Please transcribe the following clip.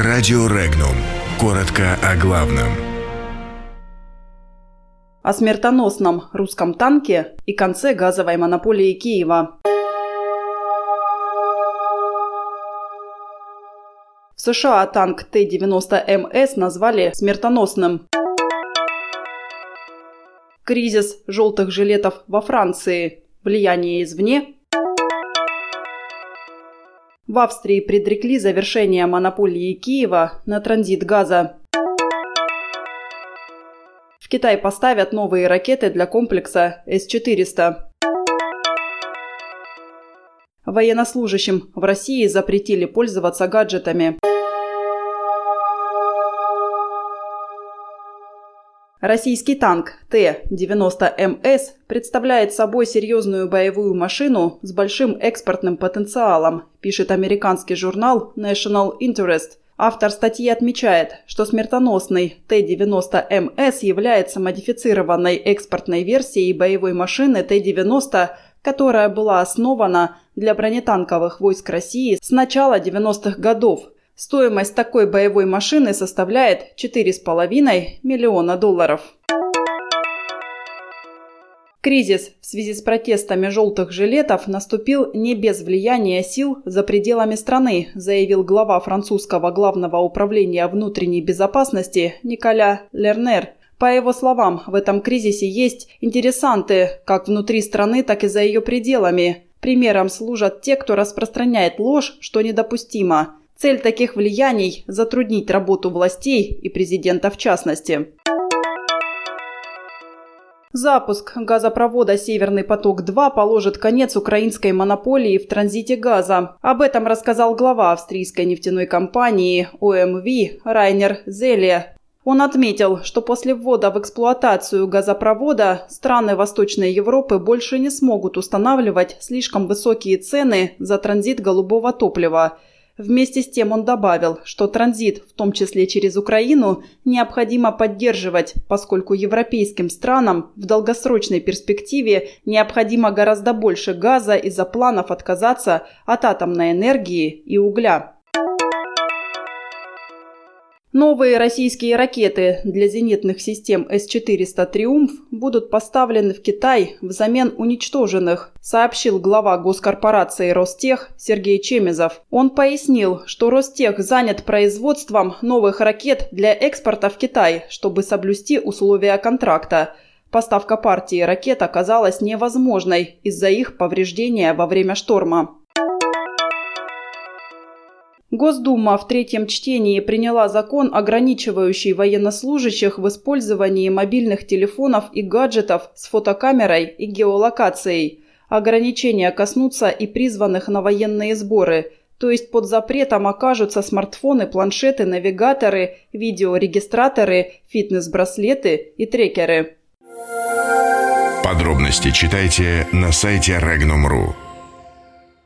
Радио Регнум. Коротко о главном. О смертоносном русском танке и конце газовой монополии Киева. В США танк Т-90МС назвали смертоносным. Кризис желтых жилетов во Франции. Влияние извне в Австрии предрекли завершение монополии Киева на транзит газа. В Китай поставят новые ракеты для комплекса С-400. Военнослужащим в России запретили пользоваться гаджетами. Российский танк Т-90МС представляет собой серьезную боевую машину с большим экспортным потенциалом, пишет американский журнал National Interest. Автор статьи отмечает, что смертоносный Т-90МС является модифицированной экспортной версией боевой машины Т-90, которая была основана для бронетанковых войск России с начала 90-х годов – Стоимость такой боевой машины составляет 4,5 миллиона долларов. Кризис в связи с протестами желтых жилетов наступил не без влияния сил за пределами страны, заявил глава французского главного управления внутренней безопасности Николя Лернер. По его словам, в этом кризисе есть интересанты как внутри страны, так и за ее пределами. Примером служат те, кто распространяет ложь, что недопустимо. Цель таких влияний – затруднить работу властей и президента в частности. Запуск газопровода «Северный поток-2» положит конец украинской монополии в транзите газа. Об этом рассказал глава австрийской нефтяной компании ОМВ Райнер Зелия. Он отметил, что после ввода в эксплуатацию газопровода страны Восточной Европы больше не смогут устанавливать слишком высокие цены за транзит голубого топлива – Вместе с тем он добавил, что транзит, в том числе через Украину, необходимо поддерживать, поскольку европейским странам в долгосрочной перспективе необходимо гораздо больше газа из-за планов отказаться от атомной энергии и угля. Новые российские ракеты для зенитных систем С-400 «Триумф» будут поставлены в Китай взамен уничтоженных, сообщил глава госкорпорации «Ростех» Сергей Чемезов. Он пояснил, что «Ростех» занят производством новых ракет для экспорта в Китай, чтобы соблюсти условия контракта. Поставка партии ракет оказалась невозможной из-за их повреждения во время шторма. Госдума в третьем чтении приняла закон, ограничивающий военнослужащих в использовании мобильных телефонов и гаджетов с фотокамерой и геолокацией. Ограничения коснутся и призванных на военные сборы, то есть под запретом окажутся смартфоны, планшеты, навигаторы, видеорегистраторы, фитнес-браслеты и трекеры. Подробности читайте на сайте Regnum.ru.